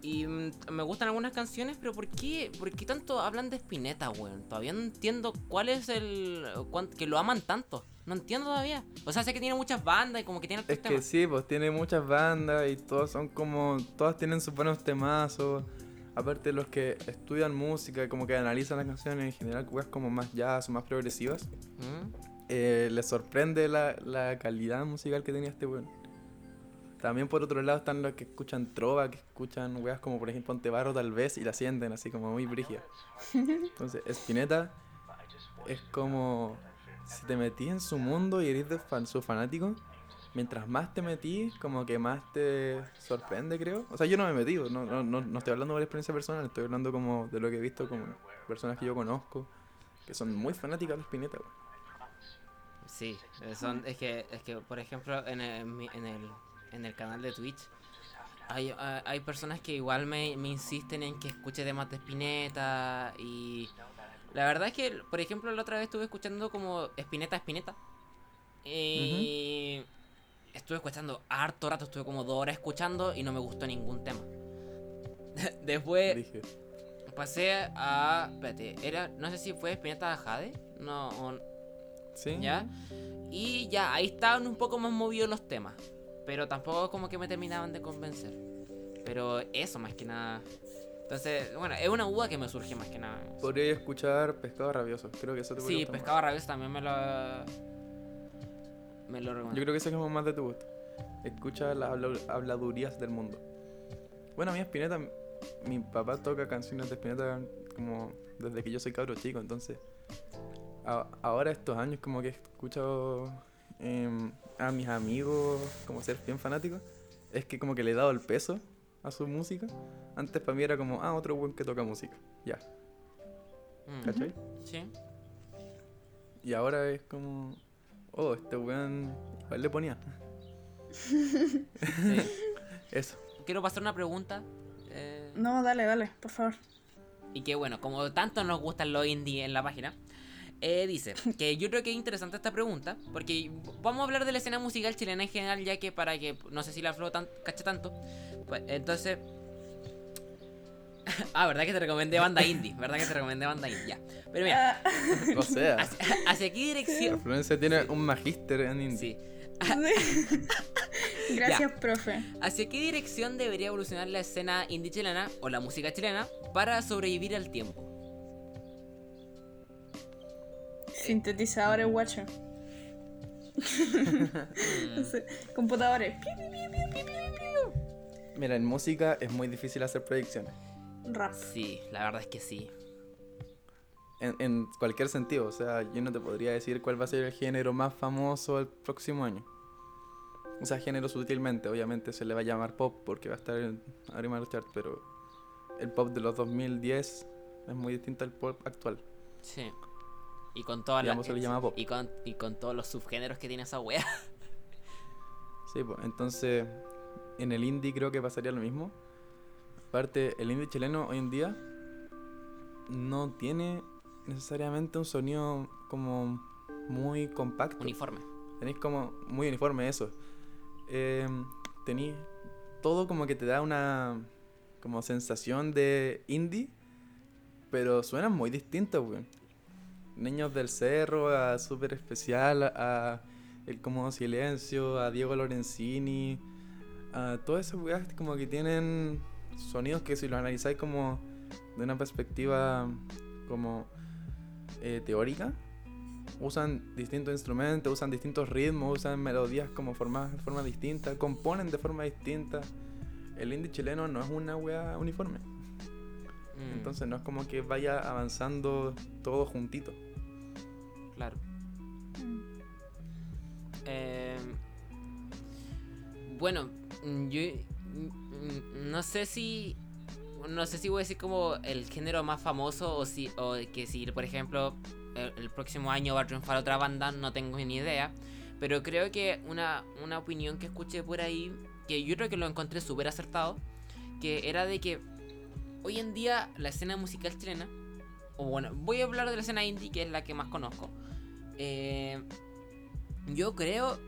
Y mm, me gustan algunas canciones, pero ¿por qué, ¿por qué tanto hablan de Spinetta, weón? Todavía no entiendo cuál es el. cuán- que lo aman tanto. No entiendo todavía. O sea, sé que tiene muchas bandas y como que tiene Es que temas. sí, pues tiene muchas bandas y todos son como. Todas tienen sus buenos temazos. Aparte, los que estudian música, como que analizan las canciones en general, weas como más jazz o más progresivas, Mm. eh, les sorprende la, la calidad musical que tenía este weón. También por otro lado están los que escuchan trova, que escuchan weas como por ejemplo Antebarro tal vez y la sienten así como muy brígida. Entonces, Spinetta es como si te metís en su mundo y eres de fan, su fanático, mientras más te metís, como que más te sorprende, creo. O sea, yo no me metido, no, no, no, no estoy hablando por experiencia personal, estoy hablando como de lo que he visto como personas que yo conozco, que son muy fanáticas de Spinetta, weón. Sí, son, es que, es que por ejemplo, en el, en el canal de Twitch hay, hay personas que igual me, me insisten en que escuche temas de Spinetta y la verdad es que, por ejemplo, la otra vez estuve escuchando como Spinetta Spinetta y estuve escuchando harto rato, estuve como dos horas escuchando y no me gustó ningún tema. [LAUGHS] Después Dije. pasé a. Espérate, era. No sé si fue Espineta Jade. No, o- ¿Sí? ¿Ya? Y ya, ahí estaban un poco más movidos los temas. Pero tampoco como que me terminaban de convencer. Pero eso más que nada. Entonces, bueno, es una duda que me surge más que nada. Podría escuchar Pescado Rabioso. Creo que eso te Sí, más. Pescado Rabioso también me lo. Me lo Yo recomiendo. creo que eso es como más de tu gusto. Escucha las habla- habladurías del mundo. Bueno, a mí Spinetta, mi papá toca canciones de Spinetta como desde que yo soy cabro chico, entonces a- ahora estos años como que he escuchado em, a mis amigos como ser bien fanáticos, es que como que le he dado el peso a su música. Antes para mí era como, ah, otro buen que toca música, ya, Mm, ¿cachai? Sí. Y ahora es como, oh, este weón igual le ponía. [LAUGHS] sí. [LAUGHS] Eso. Quiero pasar una pregunta. eh, No, dale, dale, por favor. y que bueno, como tanto nos gustan los indie en la página, eh, dice que yo creo que es interesante esta pregunta, porque vamos a hablar de la escena musical chilena en general, ya que para que no sé si la Flo tan, cacha tanto, pues, entonces... [LAUGHS] ah, ¿verdad que te recomendé banda indie? ¿Verdad que te recomendé banda indie? Ya. Pero mira, Ah, [LAUGHS] O sea, ¿hacia, hacia qué la dirección? Florencia tiene un magíster en indie. Sí. [LAUGHS] Gracias, profe. ¿Hacia qué dirección debería evolucionar la escena indie chilena o la música chilena para sobrevivir al tiempo? Sintetizadores, watcher. Sí, Computadores. Mira, en música es muy difícil hacer predicciones. Rap. sí, la verdad es que sí. En, en cualquier sentido. O sea, yo no te podría decir cuál va a ser el género más famoso el próximo año. O sea, género sutilmente. Obviamente se le va a llamar pop porque va a estar en arriba de los charts. Pero el pop de los 2010 es muy distinto al pop actual. Sí. Y con todas las. ambos se le llama pop. Y con, y con todos los subgéneros que tiene esa wea. [LAUGHS] Sí, pues entonces en el indie creo que pasaría lo mismo. Aparte, el indie chileno hoy en día no tiene necesariamente un sonido como muy compacto. Uniforme. Tenéis como muy uniforme eso. Eh, tenéis todo como que te da una como sensación de indie, pero suenan muy distintos, weón. Niños del Cerro, a Super Especial, a El Cómodo Silencio, a Diego Lorenzini, a todas esas weas como que tienen sonidos que si los analizáis como de una perspectiva como eh, teórica, usan distintos instrumentos, usan distintos ritmos, usan melodías como formadas de forma distinta, componen de forma distinta. El indie chileno no es una wea uniforme. Mm, Entonces no es como que vaya avanzando todo juntito. Claro. Eh, bueno, mm, yo mm, no sé si no sé si voy a decir como el género más famoso o si o que si por ejemplo el, el próximo año va a triunfar otra banda, no tengo ni idea, pero creo que una, una opinión que escuché por ahí que yo creo que lo encontré súper acertado, que era de que hoy en día la escena musical chilena o bueno, voy a hablar de la escena indie que es la que más conozco. Eh, yo creo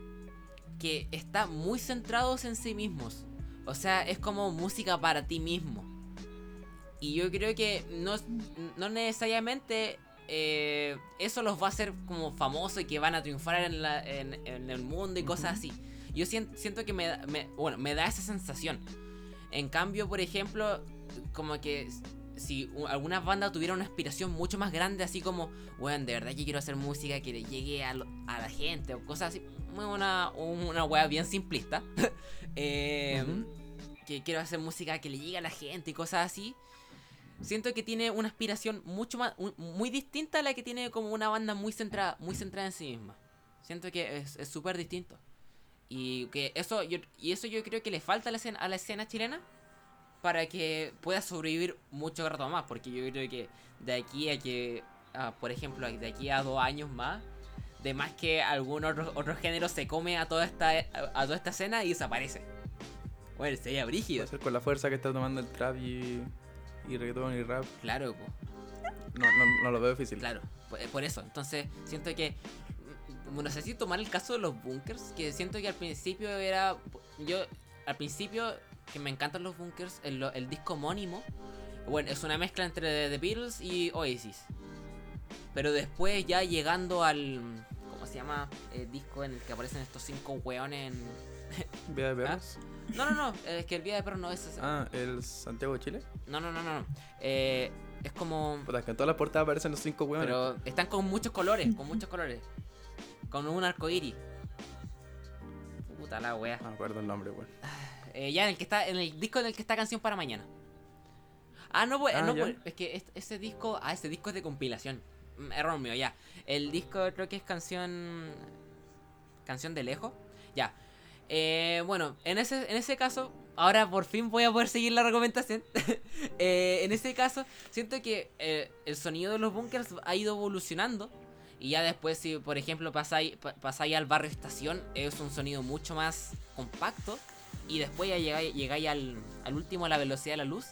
que está muy centrados en sí mismos. O sea, es como música para ti mismo. Y yo creo que no, no necesariamente eh, eso los va a hacer como famosos y que van a triunfar en, la- en- en el mundo y cosas así. Yo sien- siento que me, da- me- bueno, me da esa sensación. En cambio, por ejemplo, como que si algunas bandas tuvieran una aspiración mucho más grande, así como, bueno, de verdad que quiero hacer música que le llegue a, lo- a la gente o cosas así, una, una wea bien simplista. [LAUGHS] Eh. Que quiero hacer música que le llegue a la gente y cosas así. Siento que tiene una aspiración mucho más, un- muy distinta a la que tiene como una banda muy centrada, muy centrada en sí misma. Siento que es es súper distinto. Y que eso yo, y eso yo creo que le falta a la escena, a la escena chilena para que pueda sobrevivir mucho rato más. Porque yo creo que de aquí a que, ah, por ejemplo, de aquí a dos años más, de más que algún otro, otro género se come a toda esta, a, a toda esta escena y desaparece. Bueno, sería brígido. Ser con la fuerza que está tomando el trap y, y reggaetón y rap. Claro, po. No, no, no lo veo difícil. Claro, por, por eso. Entonces, siento que. mm, No sé si tomar el caso de los bunkers, que siento que al principio era. Yo, al principio, que me encantan los bunkers, el, el disco homónimo, bueno, es una mezcla entre The Beatles y Oasis. Pero después ya llegando al, ¿cómo se llama? El disco en el que aparecen estos cinco weones en... [LAUGHS] Vida de perros. No, no, no, es que el Vida de Perro no es ese. Ah, el Santiago de Chile. No, no, no, no, no. Eh, es como... Puta, que en todas las portadas aparecen los cinco hueones. Pero están con muchos colores, con muchos colores. Con un arco iris. Puta la wea. No me acuerdo el nombre, weón. Eh, ya en el que está, en el disco en el que está canción para mañana. Ah, no, pues, Ah, no, pues, es que es- ese disco, ah, ese disco es de compilación. Mm, Error mío, ya. El disco creo que es canción, canción de lejos. Ya. Eh, bueno, en ese, en ese caso, ahora por fin voy a poder seguir la recomendación. [LAUGHS] Eh, en ese caso, siento que el sonido de los bunkers ha ido evolucionando. Y ya después, si por ejemplo pasáis, pa- pasáis al barrio estación, es un sonido mucho más compacto. Y después ya llegáis, llegáis al, al último, a la velocidad de la luz.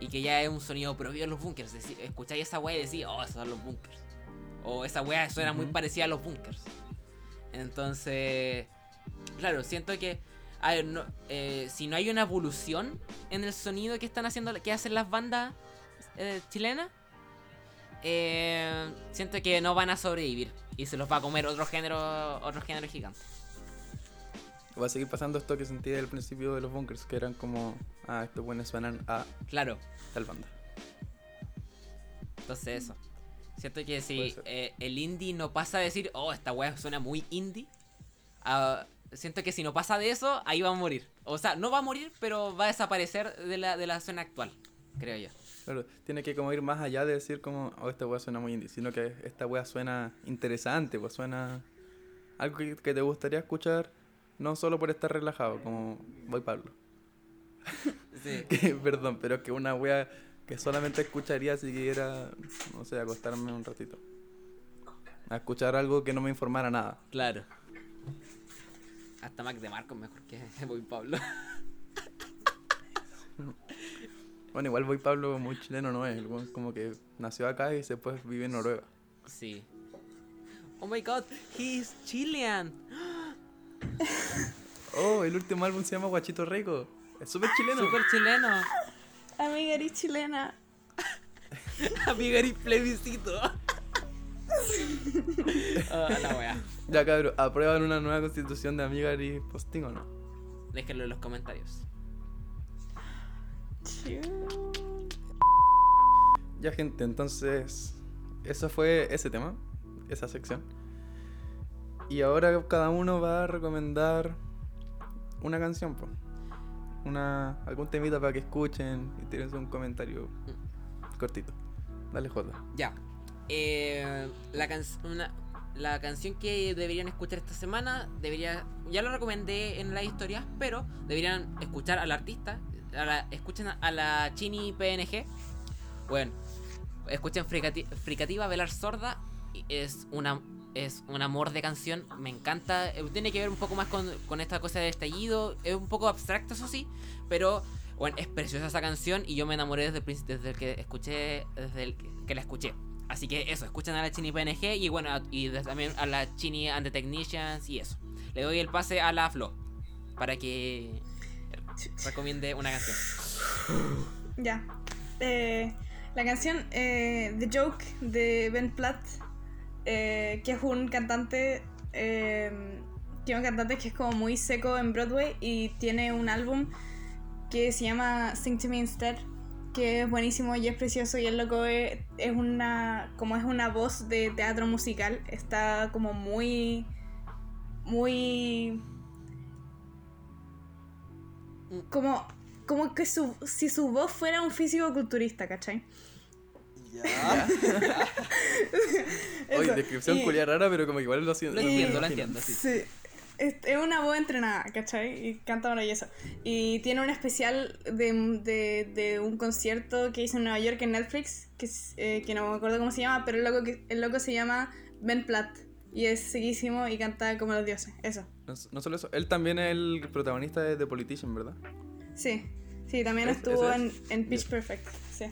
Y que ya es un sonido propio de los bunkers. Decir, escucháis esa weá y decís, oh, esos son los bunkers. O esa weá suena muy Ujú. parecida a los bunkers. Entonces, claro, siento que a ver, no- eh, si no hay una evolución en el sonido que están haciendo, que hacen las bandas eh, chilenas, eh, siento que no van a sobrevivir y se los va a comer otro género, otro género gigante. Va a seguir pasando esto que sentí al principio de los bunkers, que eran como, ah, estos buenos suenan a Claro, tal banda. entonces eso. Siento que si eh, el indie no pasa a decir, oh, esta weá suena muy indie, ah, siento que si no pasa de eso, ahí va a morir. O sea, no va a morir, pero va a desaparecer de la, de la escena actual, creo yo. Claro, tiene que como ir más allá de decir como, oh, esta wea suena muy indie, sino que esta wea suena interesante, pues suena algo que, que te gustaría escuchar, no solo por estar relajado, como voy Pablo. [LAUGHS] Sí. [LAUGHS] Que, perdón, pero que una wea que solamente escucharía si quisiera, no sé, acostarme un ratito. A escuchar algo que no me informara nada. Claro. Hasta Mac de Marco mejor que [LAUGHS] Voy Pablo. Bueno, igual voy Pablo muy chileno no es, como que nació acá y después vive en Noruega. Sí. Oh my god, he's Chilean. Oh, el último álbum se llama Guachito Rico. Es súper chileno. Super chileno. Amiga, eres chilena. [LAUGHS] Amiga, eres plebiscito. [LAUGHS] Ah, la wea. Ya cabrón, ¿aprueban una nueva constitución de Amiga y Posting o no? Déjenlo en los comentarios. Ya gente, entonces eso fue ese tema, esa sección. Y ahora cada uno va a recomendar una canción, po. Una, algún temita para que escuchen y tírense un comentario cortito. Dale Jota. Ya. Eh, la, can- la canción que deberían escuchar esta semana, debería, ya lo recomendé en las historias, pero deberían escuchar al artista. a la- escuchen a la Chini PNG. Bueno, escuchen Fricati- Fricativa Velar Sorda. Es una es un amor de canción, me encanta. eh, Tiene que ver un poco más con, con esta cosa de estallido. Es un poco abstracto, eso sí, pero bueno, es preciosa esa canción y yo me enamoré desde el, desde el que escuché, desde el que, la escuché. Así que eso, escuchen a la Chini PNG y bueno, y también a la Chini and the Technicians y eso. Le doy el pase a la Flo para que recomiende una canción. Ya. Eh, la canción eh, The Joke de Ben Platt, eh, que es un cantante. que es un cantante que es como muy seco en Broadway y tiene un álbum que se llama Sing to Me Instead, que es buenísimo y es precioso y el loco es, es una como es una voz de teatro musical, está como muy muy como como que su, si su voz fuera un físico culturista, ¿cachai? Ya. [LAUGHS] Oye, descripción Y- culia rara, pero como que igual lo siento. Lo me entiendo, lo entiendo, sí. Sí. Es, es una voz entrenada, ¿cachai? Y canta maravilloso. Y tiene un especial de, de, de un concierto que hizo en Nueva York en Netflix, que, es, eh, que no me acuerdo cómo se llama, pero el loco, el loco se llama Ben Platt. Y es sequísimo y canta como los dioses. Eso. No, no solo eso, él también es el protagonista de The Politician, ¿verdad? Sí. Sí, también ¿Es- estuvo ese en, es? en Pitch Perfect. Sí.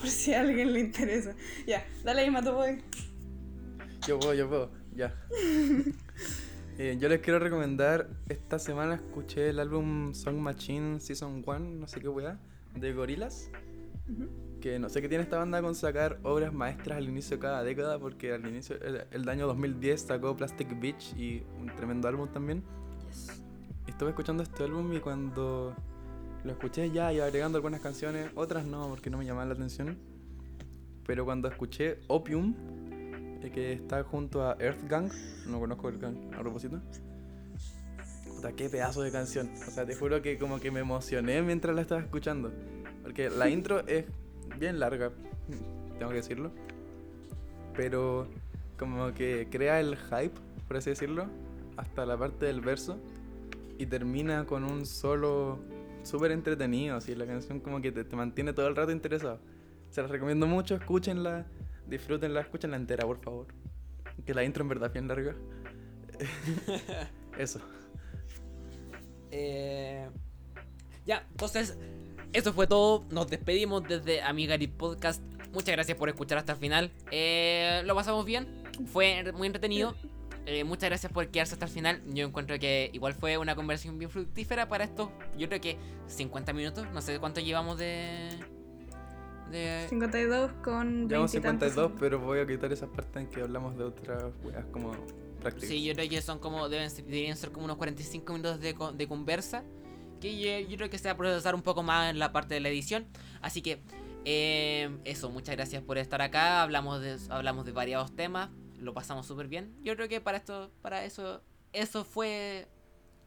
Por si a alguien le interesa. Ya, dale ahí, Mato Boy. Yo puedo, yo puedo, ya. [LAUGHS] Eh, yo les quiero recomendar, esta semana escuché el álbum Song Machine Season 1, no sé qué weá, de Gorillaz. Que no sé qué tiene esta banda con sacar obras maestras al inicio de cada década, porque al inicio, el, el año 2010 sacó Plastic Beach y un tremendo álbum también. Yes. Estuve escuchando este álbum y cuando lo escuché ya iba agregando algunas canciones, otras no, porque no me llamaban la atención. Pero cuando escuché Opium, eh, que está junto a Earth Gang, no conozco el gang a propósito. Puta, qué pedazo de canción. O sea, te juro que como que me emocioné mientras la estaba escuchando. Porque la [LAUGHS] intro es bien larga, tengo que decirlo. Pero como que crea el hype, por así decirlo, hasta la parte del verso. Y termina con un solo súper entretenido. Así, la canción como que te, te mantiene todo el rato interesado. Se las recomiendo mucho, escúchenla, disfrútenla, escúchenla entera, por favor. Que la intro en verdad es bien larga. [LAUGHS] Eso. Eh, ya, entonces, eso fue todo. Nos despedimos desde Amigari Podcast. Muchas gracias por escuchar hasta el final. Eh, lo pasamos bien. Fue muy entretenido. Eh, muchas gracias por quedarse hasta el final. Yo encuentro que igual fue una conversación bien fructífera para esto. Yo creo que 50 minutos. No sé cuánto llevamos de. de 52 con 20 Llevamos y tantos 52, pero voy a quitar esas partes en que hablamos de otras weas como prácticas. Sí, yo creo que son como. Deben ser, deberían ser como unos 45 minutos de, co- de conversa. Que yo, yo creo que se va a procesar un poco más en la parte de la edición. Así que. eh, eso, muchas gracias por estar acá. Hablamos de, hablamos de variados temas. Lo pasamos súper bien. Yo creo que para esto. Para eso. Eso fue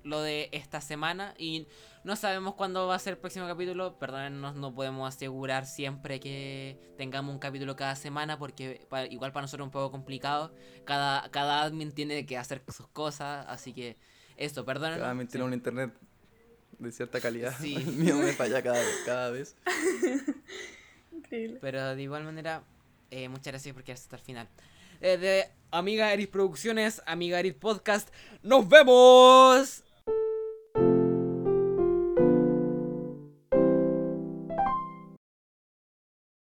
lo de esta semana. Y no sabemos cuándo va a ser el próximo capítulo. Perdónennos, no podemos asegurar siempre que tengamos un capítulo cada semana. Porque pa- igual para nosotros es un poco complicado. Cada, cada admin tiene que hacer sus cosas. Así que eso, perdónennos. Cada vez tiene un internet de cierta calidad. Sí. [LAUGHS] El mío me falla cada, cada vez. [LAUGHS] Increíble. Pero de igual manera, eh, muchas gracias por quedarse hasta el final. Eh, de Amiga Eris Producciones, Amiga Eris Podcast, ¡nos vemos!